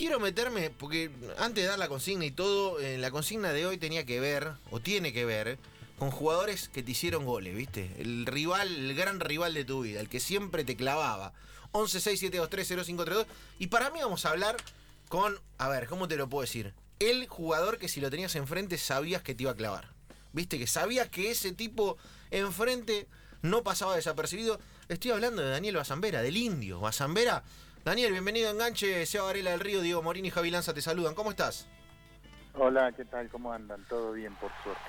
quiero meterme, porque antes de dar la consigna y todo, eh, la consigna de hoy tenía que ver, o tiene que ver, con jugadores que te hicieron goles, ¿viste? El rival, el gran rival de tu vida, el que siempre te clavaba. 1167230532. Y para mí vamos a hablar con, a ver, ¿cómo te lo puedo decir? El jugador que si lo tenías enfrente sabías que te iba a clavar. ¿Viste? Que sabías que ese tipo enfrente no pasaba desapercibido. Estoy hablando de Daniel Bazambera, del indio. Bazambera. Daniel, bienvenido a Enganche, Seba Varela del Río, Diego Morín y Javi Lanza te saludan. ¿Cómo estás? Hola, ¿qué tal? ¿Cómo andan? Todo bien, por suerte.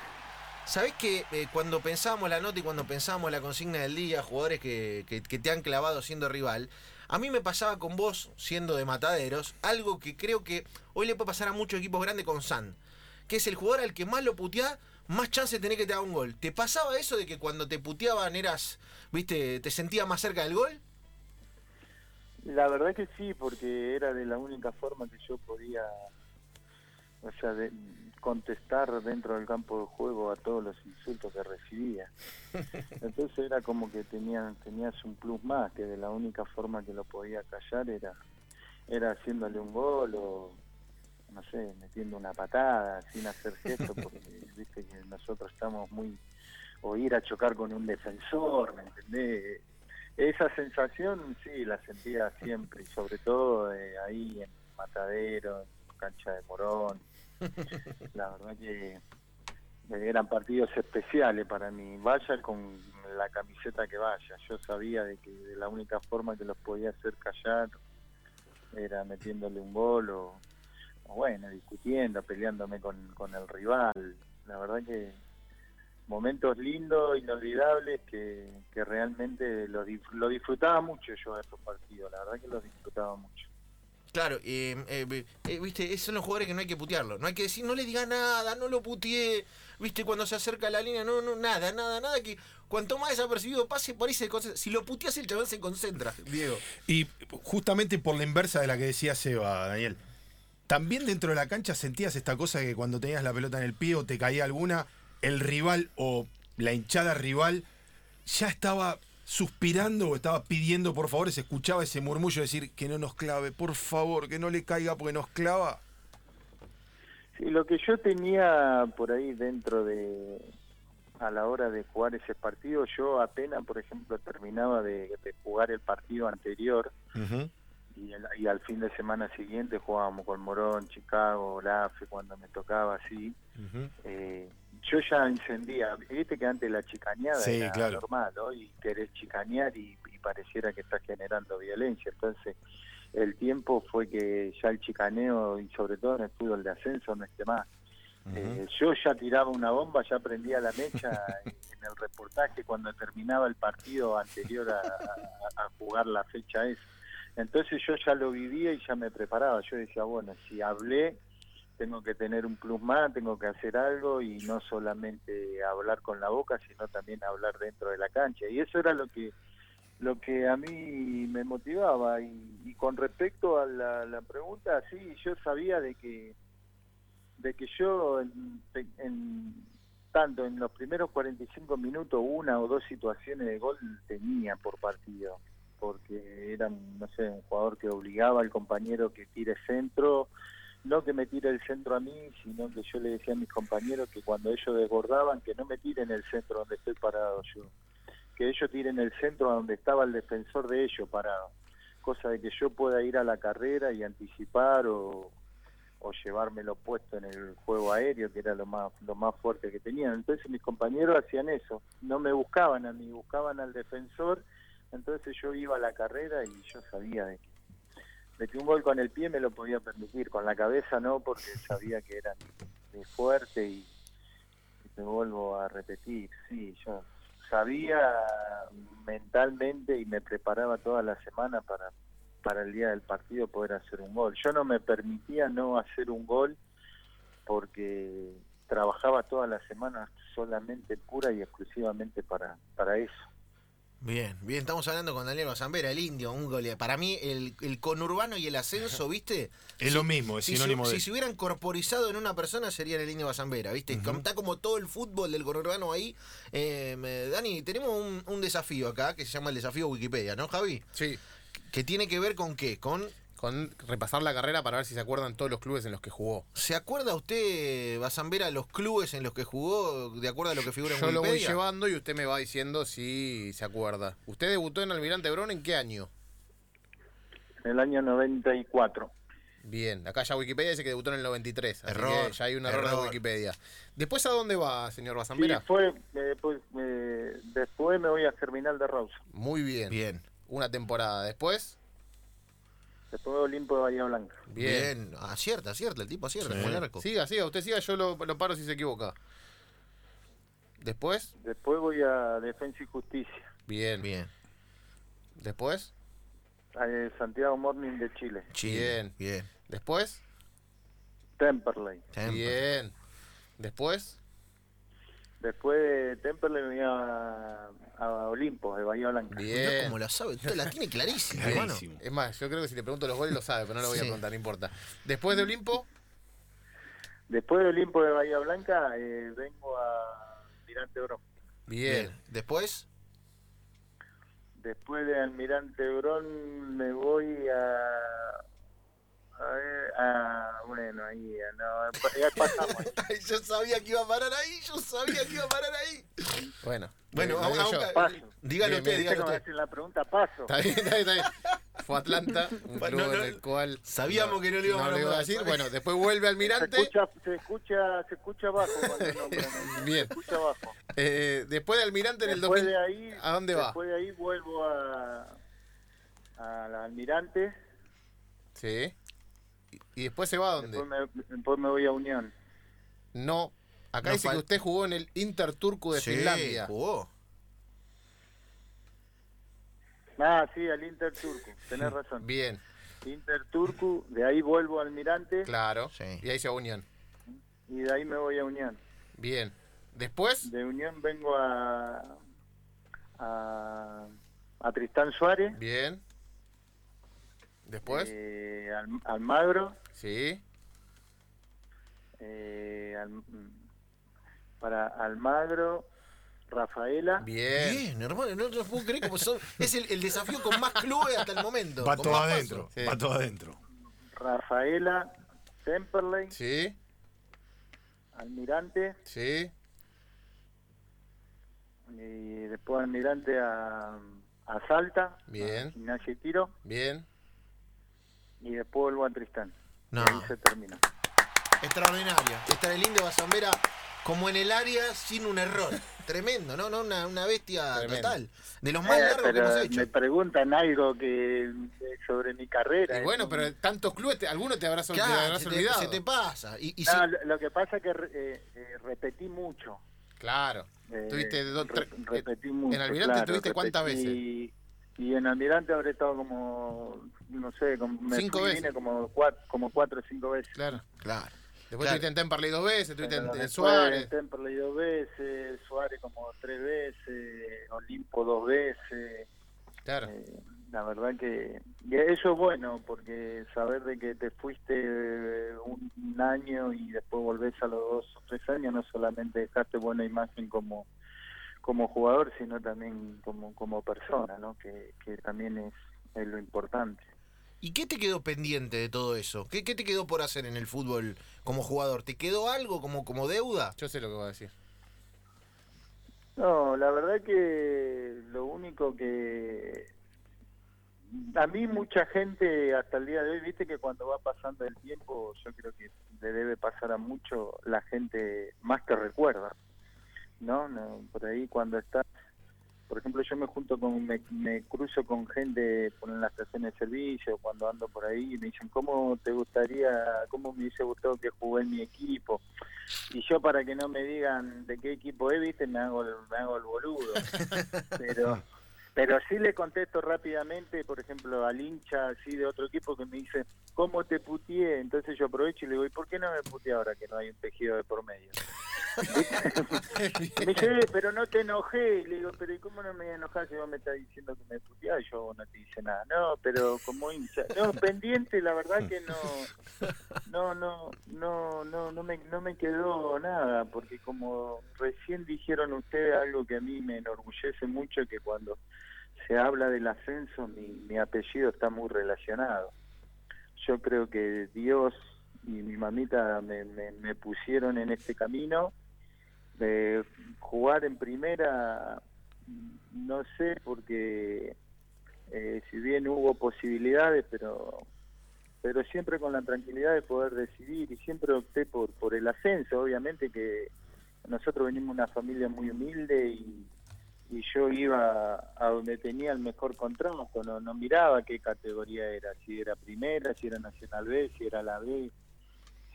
¿Sabés que eh, cuando pensábamos la nota y cuando pensábamos la consigna del día, jugadores que, que- que te han clavado siendo rival, a mí me pasaba con vos, siendo de mataderos, algo que creo que hoy le puede pasar a muchos equipos grandes con San, que es el jugador al que más lo puteás, más chance tenés que te haga un gol. ¿Te pasaba eso de que cuando te puteaban eras, viste, te sentías más cerca del gol? La verdad que sí, porque era de la única forma que yo podía, o sea, de- contestar dentro del campo de juego a todos los insultos que recibía. Entonces era como que tenías, tenías un plus más, que de la única forma que lo podía callar era, era haciéndole un gol o, no sé, metiendo una patada, sin hacer gesto, porque viste que nosotros estamos muy, o ir a chocar con un defensor, ¿me entendés? Esa sensación sí la sentía siempre, y sobre todo eh, ahí en Matadero, en cancha de Morón. La verdad que eh, eran partidos especiales para mí. Vaya con la camiseta que vaya. Yo sabía de que de la única forma que los podía hacer callar era metiéndole un gol o, o bueno, discutiendo, peleándome con, con el rival. La verdad que momentos lindos, inolvidables, que, que realmente lo, lo disfrutaba mucho yo de esos partidos, la verdad que los disfrutaba mucho. Claro, eh, eh, eh, viste, esos son los jugadores que no hay que putearlo. No hay que decir, no le diga nada, no lo puteé. Viste, cuando se acerca a la línea, no, no, nada, nada, nada. Que cuanto más desapercibido pase, por ahí se concentra. Si lo puteas, el chaval se concentra, Diego. Y justamente por la inversa de la que decía Seba, Daniel. También dentro de la cancha sentías esta cosa que cuando tenías la pelota en el pie o te caía alguna, el rival o la hinchada rival ya estaba suspirando o estaba pidiendo por favor, se escuchaba ese murmullo de decir que no nos clave, por favor, que no le caiga porque nos clava. Sí, lo que yo tenía por ahí dentro de, a la hora de jugar ese partido, yo apenas, por ejemplo, terminaba de, de jugar el partido anterior y, el- y al fin de semana siguiente jugábamos con Morón, Chicago, Lafe, cuando me tocaba así. eh, yo ya encendía, viste que antes la chicaneada Sí, era claro. normal, hoy querés chicanear y, y pareciera que estás generando violencia, entonces el tiempo fue que ya el chicaneo y sobre todo en el fútbol de ascenso no esté más. Eh, yo ya tiraba una bomba, ya prendía la mecha en el reportaje cuando terminaba el partido anterior a, a- a jugar la fecha esa. Entonces yo ya lo vivía y ya me preparaba. Yo decía, bueno, si hablé, tengo que tener un plus más, tengo que hacer algo y no solamente hablar con la boca, sino también hablar dentro de la cancha. Y eso era lo que lo que a mí me motivaba. Y, con respecto a la, pregunta, sí, yo sabía de que de que yo en- tanto en los primeros 45 minutos una o dos situaciones de gol tenía por partido porque era no sé un jugador que obligaba al compañero que tire centro no que me tire el centro a mí sino que yo le decía a mis compañeros que cuando ellos desbordaban que no me tiren el centro donde estoy parado yo que ellos tiren el centro a donde estaba el defensor de ellos parado cosa de que yo pueda ir a la carrera y anticipar o, o llevármelo puesto en el juego aéreo, que era lo más lo más fuerte que tenían. Entonces mis compañeros hacían eso, no me buscaban a mí, buscaban al defensor, entonces yo iba a la carrera y yo sabía de que, que un gol con el pie me lo podía permitir, con la cabeza no, porque sabía que era muy fuerte y, y te vuelvo a repetir, sí, yo sabía mentalmente y me preparaba toda la semana para para el día del partido poder hacer un gol. Yo no me permitía no hacer un gol porque trabajaba toda la semana solamente pura y exclusivamente para, para eso. Bien, bien, estamos hablando con Daniel Bazambera, el indio, un goleador. Para mí, el, el conurbano y el ascenso, ¿viste? Es lo mismo, es si, sinónimo de- si se hubieran corporizado en una persona, serían el indio Bazambera, ¿viste? Está como todo el fútbol del conurbano ahí. Eh, Dani, tenemos un, un desafío acá que se llama el desafío Wikipedia, ¿no, Javi? Sí. Que tiene que ver con qué? Con con repasar la carrera para ver si se acuerdan todos los clubes en los que jugó. ¿Se acuerda usted, Basambera, los clubes en los que jugó, de acuerdo a lo que figura en Yo lo voy llevando y usted me va diciendo si se acuerda. ¿Usted debutó en Almirante Brown en qué año? En el año 94. Bien, acá ya Wikipedia dice que debutó en el 93, así Error, que ya hay un error, error. de Wikipedia. ¿Después a dónde va, señor Sí, Basambera? fue, eh, pues, eh, después me voy a Germinal de Rosa. Muy bien. Bien. Una temporada. ¿Después? Después Olimpo de Bahía Blanca. Bien. Bien. Acierta, acierta, el tipo acierta, Sí. el arco. Siga, siga, usted siga, yo lo, lo paro si se equivoca. ¿Después? Después voy a Defensa y Justicia. Bien. Bien. ¿Después? a, eh, Santiago Morning de Chile. Chile. Bien. Bien. ¿Después? Temperley. Temple. Bien. ¿Después? Después de Temperley me voy a, a Olimpo de Bahía Blanca. Bien. cómo la sabe, usted la tiene clarísima, hermano. Clarísimo. Es más, yo creo que si le pregunto los goles lo sabe, pero no lo voy a preguntar, no importa. ¿Después de Olimpo? Después de Olimpo de Bahía Blanca eh, vengo a Almirante Brón. Bien. Bien. Después, Después de Almirante Brón me voy a... A ver, a- bueno, ahí, a- no, ya pasamos. yo sabía que iba a parar ahí, yo sabía que iba a parar ahí. Bueno. Bueno, aún- Paso. dígalo Bien, usted, bien. ¿Viste dígalo usted. hacen la pregunta? Paso. Está bien, está bien, está bien. Fue a Atlanta, un Bueno, club no, en el cual. sabíamos que no le íbamos a iba nombrar, decir. Bueno, después vuelve Se Almirante. escucha, se escucha, se escucha abajo. Bien. Se escucha abajo. Eh, después de Almirante en el Después 2000. de ahí, ¿A dónde va? Después de ahí vuelvo a al Almirante. Sí. ¿Y- ¿Y después se va a dónde? Después me, después me voy a Unión. No. Acá No dice que usted jugó en el Inter Turco de Sí, Finlandia. jugó. Ah, sí, al Inter Turku. Tenés razón. Bien, Inter Turku, de ahí vuelvo a Almirante claro. Sí. Y ahí se va a Unión. y de ahí me voy a Unión. Bien. Después, De Unión vengo a a, a Tristán Suárez, bien. Después, eh, al, Almagro, sí. eh, al- para Almagro, Rafaela, Bien. Bien, hermano, no lo puedo creer como son. Es el, el desafío con más clubes hasta el momento. Va todo adentro. Sí. Va todo adentro. Rafaela, Temperley, Sí, Almirante sí. y después Almirante a, a Salta, Bien. a Gimnasia y Tiro Bien. Y después vuelvo a Tristán. No. Y ahí se termina. El indio Basambera como en el área sin un error. Tremendo, ¿no? no una, una bestia Tremendo. total. De los más Eh, largos que hemos hecho. me preguntan algo que sobre mi carrera. Y bueno, pero tantos clubes, te- alguno te habrás, te Claro, habrás se, te, olvidado. se te pasa. Y, y No, si- lo, lo que pasa es que eh, eh, repetí mucho. Claro. Tuviste dos, re- tres- repetí mucho. en Almirante claro, tuviste cuántas repetí- Y en Almirante habré estado como, no sé, como, me Cinco fui veces. vine como cuatro, como cuatro o cinco veces. Claro. Claro. Después Claro. estuviste en Temperley dos veces, estuviste en, en Suárez. Temperley dos veces, Suárez como tres veces, Olimpo dos veces. Claro. Eh, la verdad que y eso es bueno porque saber de que te fuiste eh, un, un año y después volvés a los dos o tres años no solamente dejaste buena imagen como como jugador sino también como como persona no que, que también es, es lo importante ¿Y qué te quedó pendiente de todo eso? ¿Qué, qué te quedó por hacer en el fútbol como jugador? ¿Te quedó algo como, como deuda? Yo sé lo que voy a decir. No, la verdad que lo único que a mí mucha gente hasta el día de hoy, viste que cuando va pasando el tiempo, yo creo que le debe pasar a mucho la gente más que recuerda, ¿no? No, por ahí cuando estás, por ejemplo, yo me junto con, me, me cruzo con gente por en la estación de servicio, cuando ando por ahí, y me dicen, ¿cómo te gustaría, cómo me hubiese gustado que jugué en mi equipo? Y yo para que no me digan de qué equipo es, viste, me hago el, me hago el boludo. Pero pero sí le contesto rápidamente, por ejemplo, al hincha así de otro equipo que me dice, ¿cómo te puteé? Entonces yo aprovecho y le digo, ¿y por qué no me puteé ahora que no hay un tejido de por medio? me dice, "Eh, pero no te enojé. Y le digo, pero ¿y cómo no me voy a enojar si vos me estás diciendo que me puteás? Yo no te dice nada. No, pero como hincha. No, pendiente, la verdad que no no no no no no me no me quedó nada porque como recién dijeron ustedes algo que a mí me enorgullece mucho que cuando se habla del ascenso mi, mi apellido está muy relacionado yo creo que Dios y mi mamita me, me, pusieron en este camino. de jugar en primera, no sé, porque eh, si bien hubo posibilidades, pero pero siempre con la tranquilidad de poder decidir y siempre opté por por el ascenso, obviamente que nosotros venimos de una familia muy humilde y, y yo iba a donde tenía el mejor contrato, no, no miraba qué categoría era, si era primera, si era Nacional B, si era la B.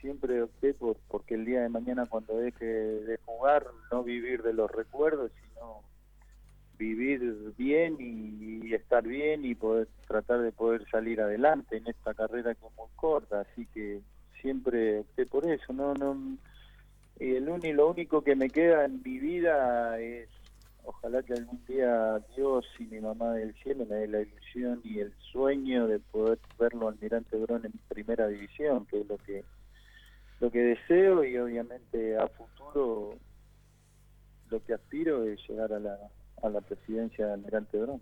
Siempre opté por porque el día de mañana cuando deje de jugar no vivir de los recuerdos, sino vivir bien y, estar bien y poder tratar de poder salir adelante en esta carrera que muy corta, así que siempre opté por eso, no no y el único, lo único que me queda en mi vida es ojalá que algún día Dios y mi mamá del cielo me dé la ilusión y el sueño de poder verlo Almirante Brón en primera división, que es lo que lo que deseo y obviamente a futuro lo que aspiro es llegar a la, a la presidencia de Almirante Brón.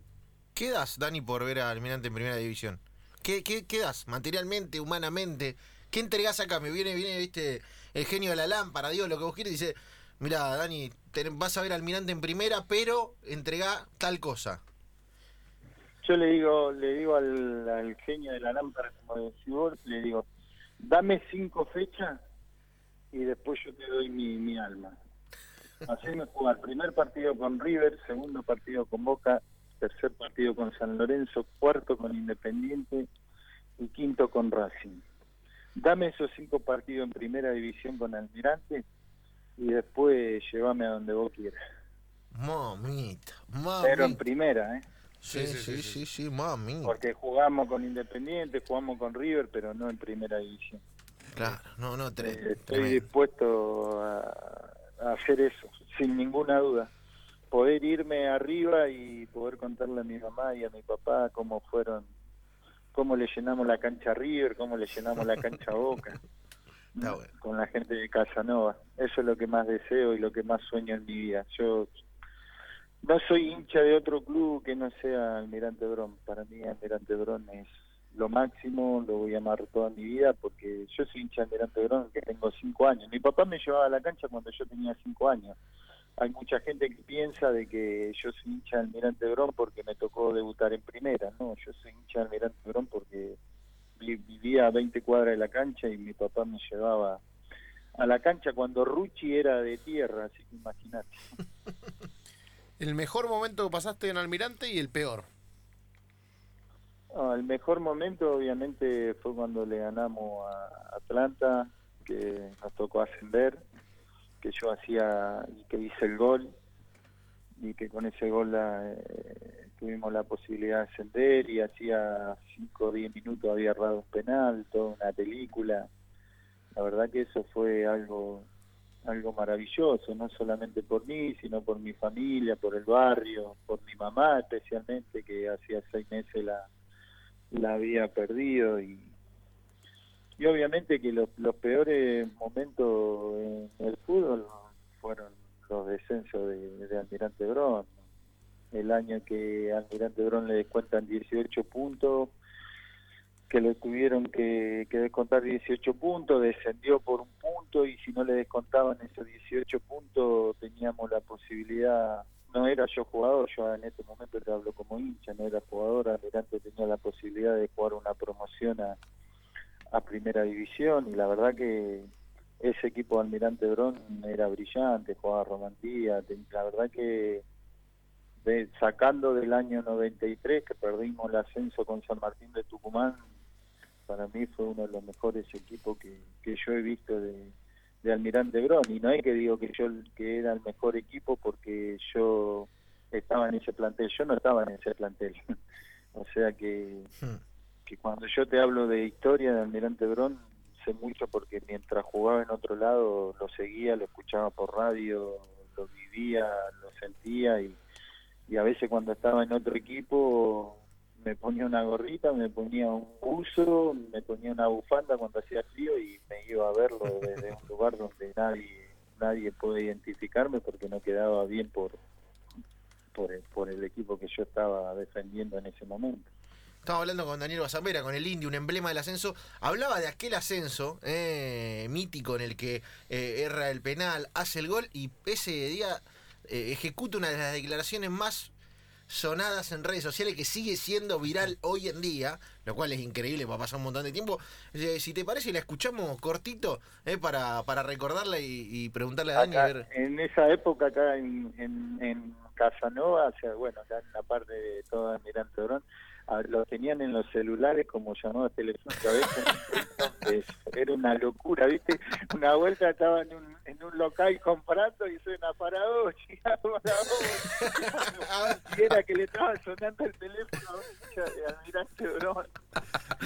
¿Qué das, Dani, por ver a Almirante en primera división? ¿Qué, qué, qué das materialmente, humanamente? ¿Qué entregás acá? Me viene, viene, viste, el genio de la lámpara, digo, lo que vos quieres, dice, mira, Dani, vas a ver Almirante en primera, pero entrega tal cosa. Yo le digo, le digo al, genio de la lámpara, como decís vos, le digo, dame cinco fechas y después yo te doy mi, mi alma. Haceme jugar primer partido con River, segundo partido con Boca, tercer partido con San Lorenzo, cuarto con Independiente y quinto con Racing. Dame esos cinco partidos en primera división con Almirante y después llévame a donde vos quieras. Mamita, mamita. Pero en primera, ¿eh? Sí, sí, sí, sí, mami. Porque jugamos con Independiente, jugamos con River, pero no en primera división. Claro, no, no, tres. Eh, estoy dispuesto a, hacer eso, sin ninguna duda. Poder irme arriba y poder contarle a mi mamá y a mi papá cómo fueron, cómo le llenamos la cancha a River, cómo le llenamos la cancha a Boca. con la gente de Casanova. Eso es lo que más deseo y lo que más sueño en mi vida. Yo no soy hincha de otro club que no sea Almirante Brón. Para mí Almirante Brón es lo máximo, lo voy a amar toda mi vida porque yo soy hincha de Almirante Brón que tengo cinco años. Mi papá me llevaba a la cancha cuando yo tenía cinco años. Hay mucha gente que piensa de que yo soy hincha de Almirante Brón porque me tocó debutar en primera. No, yo soy hincha de Almirante Brón porque vivía a 20 cuadras de la cancha y mi papá me llevaba a la cancha cuando Ruchi era de tierra, así que imagínate. ¿El mejor momento que pasaste en Almirante y el peor? el mejor momento obviamente fue cuando le ganamos a Atlanta, que nos tocó ascender, que yo hacía y que hice el gol y que con ese gol la, eh, tuvimos la posibilidad de ascender y hacía 5 o 10 minutos había errado un penal, toda una película. La verdad que eso fue algo algo maravilloso, no solamente por mí, sino por mi familia, por el barrio, por mi mamá especialmente, que hacía seis meses la, la había perdido y, y obviamente que los, los peores momentos en el fútbol fueron los descensos de, de Almirante Brón, el año que Almirante Brón le descuentan 18 puntos, que le tuvieron que, descontar 18 puntos, descendió por un punto y si no le descontaban esos 18 puntos teníamos la posibilidad, no era yo jugador, yo en este momento te hablo como hincha, no era jugador, Almirante tenía la posibilidad de jugar una promoción a, primera división y la verdad que ese equipo Almirante Brón era brillante, jugaba Romandía, la verdad que sacando del año 93 que perdimos el ascenso con San Martín de Tucumán, para mí fue uno de los mejores equipos que, que yo he visto de, de Almirante Brón y no es que digo que yo que era el mejor equipo porque yo estaba en ese plantel, yo no estaba en ese plantel. o sea que, hmm. que cuando yo te hablo de historia de Almirante Brón, sé mucho porque mientras jugaba en otro lado lo seguía, lo escuchaba por radio, lo vivía, lo sentía y y a veces cuando estaba en otro equipo me ponía una gorrita, me ponía un buzo, me ponía una bufanda cuando hacía frío y me iba a verlo desde un lugar donde nadie nadie puede identificarme porque no quedaba bien por por el, por el equipo que yo estaba defendiendo en ese momento. Estaba hablando con Daniel Bazambera, con el Indio, un emblema del ascenso. Hablaba de aquel ascenso eh, mítico en el que eh, erra el penal, hace el gol y ese día eh, ejecuta una de las declaraciones más sonadas en redes sociales que sigue siendo viral hoy en día, lo cual es increíble para pasar un montón de tiempo. Eh, si te parece, la escuchamos cortito eh, para, para recordarla y, y preguntarle a Dani a ver. en esa época acá en, en, en Casanova, o sea, bueno, acá en la parte de todo Almirante Brón, a- lo tenían en los celulares como llamada telefónica. a veces, era una locura, ¿viste? Una vuelta estaba en un, en un local comprando y suena para vos, chica, para vos. Y era que le estaba sonando el teléfono a un hincha de Almirante Brón.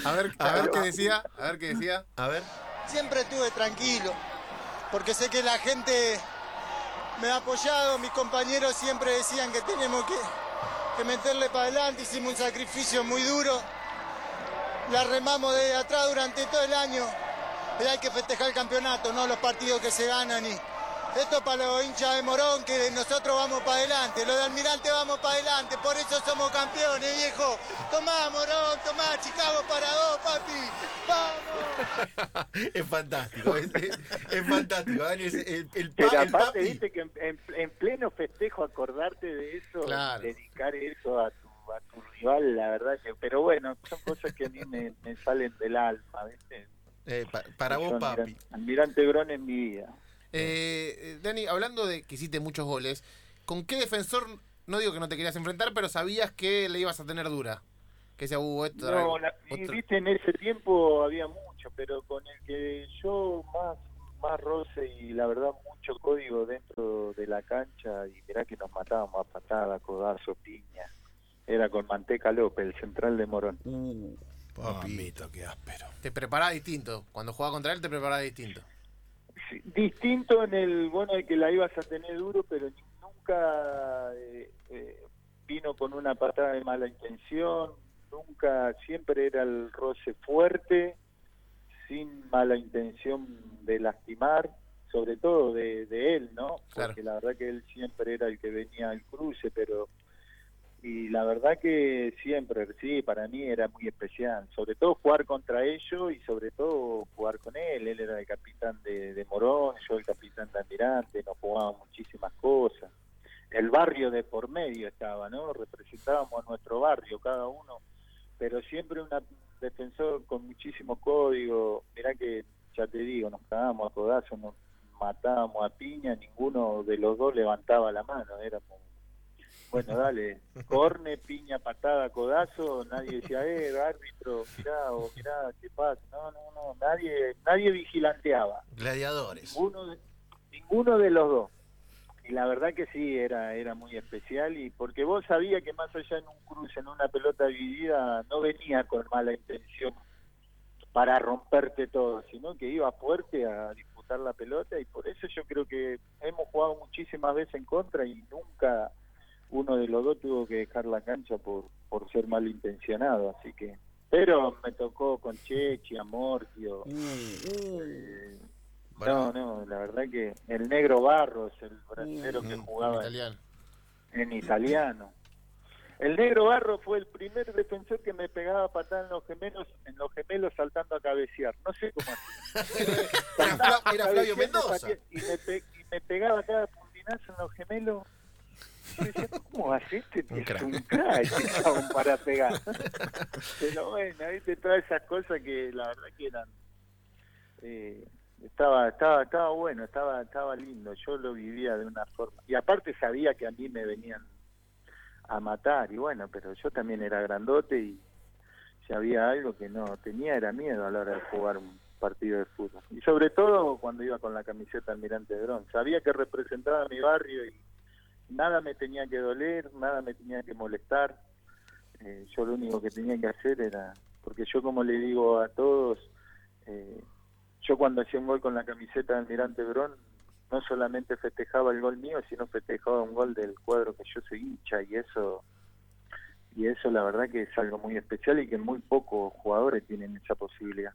A ver, a ver qué decía, a ver qué decía. A ver. Siempre estuve tranquilo, porque sé que la gente me ha apoyado, mis compañeros siempre decían que tenemos que, que meterle para adelante, hicimos un sacrificio muy duro, la remamos de atrás durante todo el año, pero hay que festejar el campeonato, no los partidos que se ganan y esto para los hinchas de Morón, que nosotros vamos para adelante, los de Almirante vamos para adelante, por eso somos campeones, viejo. Tomá, Morón, tomá, Chicago para dos, papi. Vamos. es fantástico, es, es- es fantástico, Dani. es el, el, pa- Pero el aparte, papi. viste que en, en- en pleno festejo acordarte de eso, Claro. dedicar eso a tu, a tu rival, la verdad que... Pero bueno, son cosas que a mí me, me salen del alma, ¿viste? Eh, pa- para Yo, vos, papi. Almirante, Almirante Brón en mi vida. Eh, eh, Dani, hablando de que hiciste muchos goles, ¿con qué defensor, no digo que no te querías enfrentar, pero sabías que le ibas a tener dura? Que decía, uh, esto No, la- viste, en ese tiempo había mucho, pero con el que yo más más roce y la verdad mucho código dentro de la cancha y mirá que nos matábamos a patada, codazo, piña. Era con Manteca López, el central de Morón. Uh, papi. Mamita, qué áspero. te preparaba distinto. Cuando jugaba contra él te preparaba distinto. Sí, distinto en el bueno de que la ibas a tener duro pero nunca eh, eh, vino con una patada de mala intención nunca siempre era el roce fuerte sin mala intención de lastimar sobre todo de, de él no Claro. porque la verdad que él siempre era el que venía al cruce pero y la verdad que siempre, sí, para mí era muy especial. Sobre todo jugar contra ellos y sobre todo jugar con él. Él era el capitán de, Morón, yo el capitán de Almirante, nos jugábamos muchísimas cosas. El barrio de por medio estaba, ¿no? Representábamos a nuestro barrio, cada uno. Pero siempre un defensor con muchísimo código. Mirá que, ya te digo, nos cagábamos a codazos, nos matábamos a piña, ninguno de los dos levantaba la mano. Éramos bueno, dale, corne, piña, patada, codazo, nadie decía, eh, árbitro, mirá, o mirá, ¿qué pasa? No, no, no, nadie, nadie vigilanteaba, Gladiadores. ninguno de, ninguno de los dos. Y la verdad que sí, era, era muy especial, y porque vos sabías que más allá en un cruce, en una pelota dividida, no venía con mala intención para romperte todo, sino que iba fuerte a disputar la pelota, y por eso yo creo que hemos jugado muchísimas veces en contra y nunca uno de los dos tuvo que dejar la cancha por, por ser malintencionado, así que... Pero me tocó con Chechi, Amortio... eh, no, no, la verdad que el negro Barros, el brasilero que Mm, jugaba en, italiano. en italiano. El negro Barro fue el primer defensor que me pegaba patada en los gemelos, en los gemelos saltando a cabecear. No sé cómo. Era, Fla- era Flavio Mendoza. Y me, pe- y me pegaba cada puntinazo en los gemelos. Yo decía, ¿cómo este? Un Es crack. un crack, este chabón, para pegar. Pero bueno, viste todas esas cosas que la verdad que eran... eh, estaba estaba estaba bueno, estaba estaba lindo. Yo lo vivía de una forma. Y aparte sabía que a mí me venían a matar. Y bueno, pero yo también era grandote y si había algo que no tenía era miedo a la hora de jugar un partido de fútbol. Y sobre todo cuando iba con la camiseta Almirante de Brón. Sabía que representaba a mi barrio y nada me tenía que doler, nada me tenía que molestar. Eh, yo lo único que tenía que hacer era, porque yo como le digo a todos, eh, yo cuando hacía un gol con la camiseta de Almirante Brón, no solamente festejaba el gol mío, sino festejaba un gol del cuadro que yo soy hincha y eso y eso la verdad que es algo muy especial y que muy pocos jugadores tienen esa posibilidad.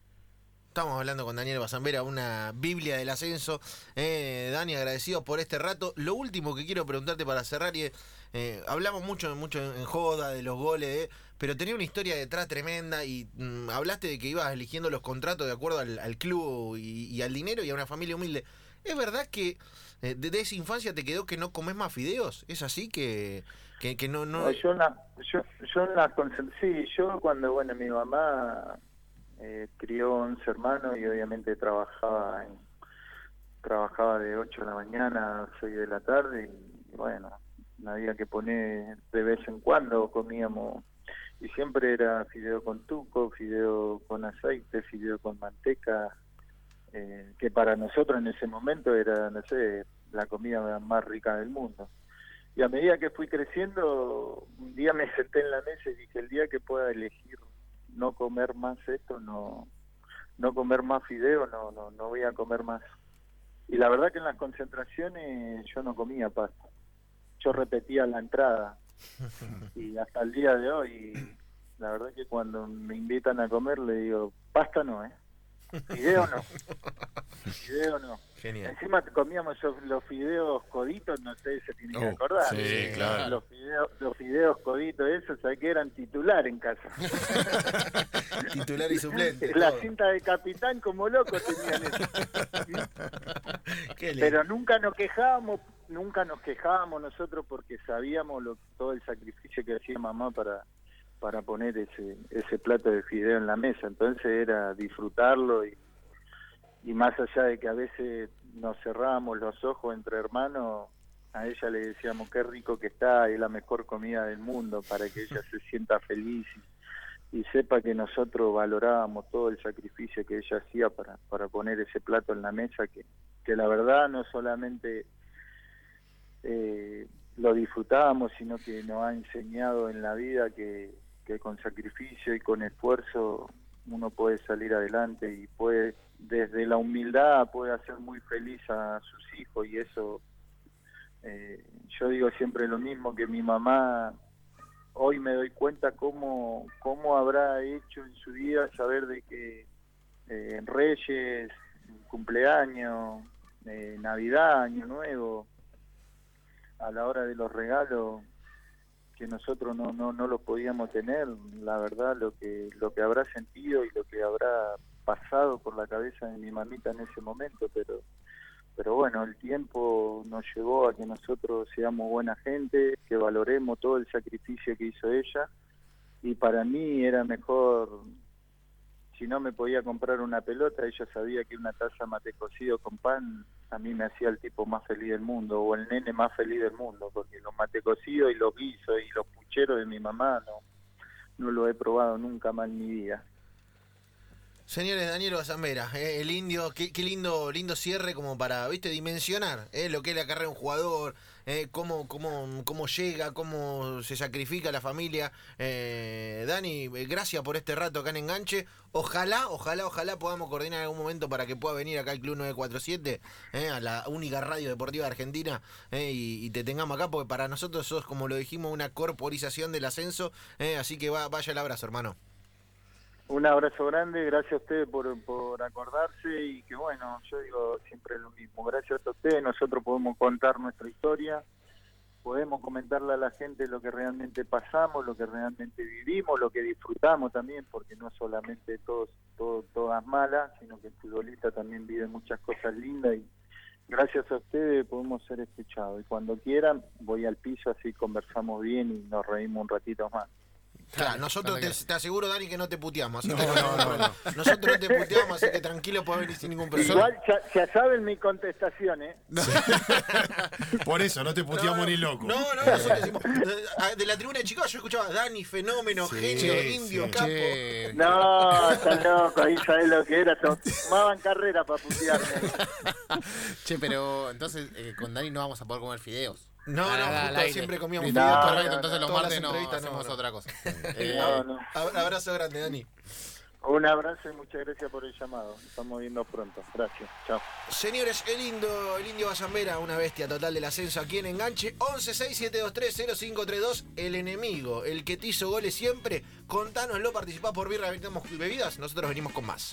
Estamos hablando con Daniel Basambera, una Biblia del ascenso. Eh, Dani, agradecido por este rato. Lo último que quiero preguntarte para cerrar, y, eh, hablamos mucho, mucho en joda de los goles, eh, pero tenía una historia detrás tremenda y mm, hablaste de que ibas eligiendo los contratos de acuerdo al, club y, al dinero y a una familia humilde. ¿Es verdad que eh, desde esa infancia te quedó que no comes más fideos? ¿Es así que, que, que no, no... no? yo, la, yo, yo la sí, yo cuando, bueno, mi mamá eh, crió 11 hermanos y obviamente trabajaba en, trabajaba de 8 de la mañana a 6 de la tarde y bueno, había que poner de vez en cuando comíamos y siempre era fideo con tuco, fideo con aceite, fideo con manteca, eh, que para nosotros en ese momento era, no sé, la comida más rica del mundo. Y a medida que fui creciendo, un día me senté en la mesa y dije, el día que pueda elegir no comer más esto, no no comer más fideo, no, no, no voy a comer más. Y la verdad que en las concentraciones yo no comía pasta. Yo repetía la entrada. Y hasta el día de hoy, la verdad que cuando me invitan a comer le digo, pasta no, ¿eh? Fideo no. Fideo no. Genial. Encima comíamos los fideos coditos, no sé, se tienen que Oh, acordar. sí, claro. Los fideos, los fideos coditos, esos, ¿sabes que eran titular en casa? Titular y suplente. La todo. cinta de capitán como loco tenían eso. Pero nunca nos quejábamos, nunca nos quejábamos nosotros porque sabíamos lo, todo el sacrificio que hacía mamá para para poner ese ese plato de fideo en la mesa. Entonces era disfrutarlo y, y más allá de que a veces nos cerrábamos los ojos entre hermanos, a ella le decíamos qué rico que está, es la mejor comida del mundo para que ella se sienta feliz y, sepa que nosotros valorábamos todo el sacrificio que ella hacía para, para poner ese plato en la mesa, que, que la verdad no solamente eh, lo disfrutábamos, sino que nos ha enseñado en la vida que, que con sacrificio y con esfuerzo uno puede salir adelante y puede desde la humildad puede hacer muy feliz a sus hijos y eso eh, yo digo siempre lo mismo que mi mamá hoy me doy cuenta cómo cómo habrá hecho en su vida saber de que eh, en Reyes cumpleaños eh, Navidad Año Nuevo a la hora de los regalos que nosotros no, no, no lo podíamos tener, la verdad lo que lo que habrá sentido y lo que habrá pasado por la cabeza de mi mamita en ese momento, pero pero bueno, el tiempo nos llevó a que nosotros seamos buena gente, que valoremos todo el sacrificio que hizo ella y para mí era mejor si no me podía comprar una pelota, ella sabía que una taza mate cocido con pan a mí me hacía el tipo más feliz del mundo o el nene más feliz del mundo, porque los mate cocidos y los guisos y los pucheros de mi mamá no, no lo he probado nunca más en mi vida. Señores, Daniel Bazambera, eh, el indio, qué, qué lindo lindo cierre como para, viste, dimensionar eh, lo que es la carrera de un jugador, eh, cómo, cómo, cómo llega, cómo se sacrifica la familia. Eh, Dani, eh, gracias por este rato acá en Enganche. Ojalá, ojalá, ojalá podamos coordinar en algún momento para que pueda venir acá al Club 947, eh, a la única radio deportiva de Argentina, eh, y, y te tengamos acá, porque para nosotros sos, como lo dijimos, una corporización del ascenso. eh, así que va, vaya el abrazo, hermano. Un abrazo grande, gracias a ustedes por, por acordarse y que bueno, yo digo siempre lo mismo, gracias a ustedes nosotros podemos contar nuestra historia, podemos comentarle a la gente lo que realmente pasamos, lo que realmente vivimos, lo que disfrutamos también, porque no solamente todos, todo, todas malas, sino que el futbolista también vive muchas cosas lindas y gracias a ustedes podemos ser escuchados y cuando quieran voy al piso así conversamos bien y nos reímos un ratito más. Claro, nosotros te, aseguro, Dani, que no te puteamos. así No, que- no, no, no. Nosotros no te puteamos, así que tranquilo, puedes venir sin ningún problema. Igual ya, ya saben mi contestación, ¿eh? Por eso, no te puteamos no, ni loco. No, no, nosotros decimos, de, de la tribuna de Chicago yo escuchaba Dani, fenómeno, Sí, genio, sí. indio, capo. No, está loco, ahí sabés lo que era. Tomaban carrera para putearme. che, pero entonces eh, con Dani no vamos a poder comer fideos. No, no, justo siempre comíamos fideos, No, las- entonces los martes no hacemos no. otra cosa. No, Eh, Abrazo grande, Dani. Un abrazo y muchas gracias por el llamado. Estamos viendo pronto. Gracias. Chao. Señores, el indio, el indio Bazambera, una bestia total del ascenso aquí en Enganche. 1167230532, el enemigo, el que te hizo goles siempre. Contanoslo, participá por Birra Bebidas. Nosotros venimos con más.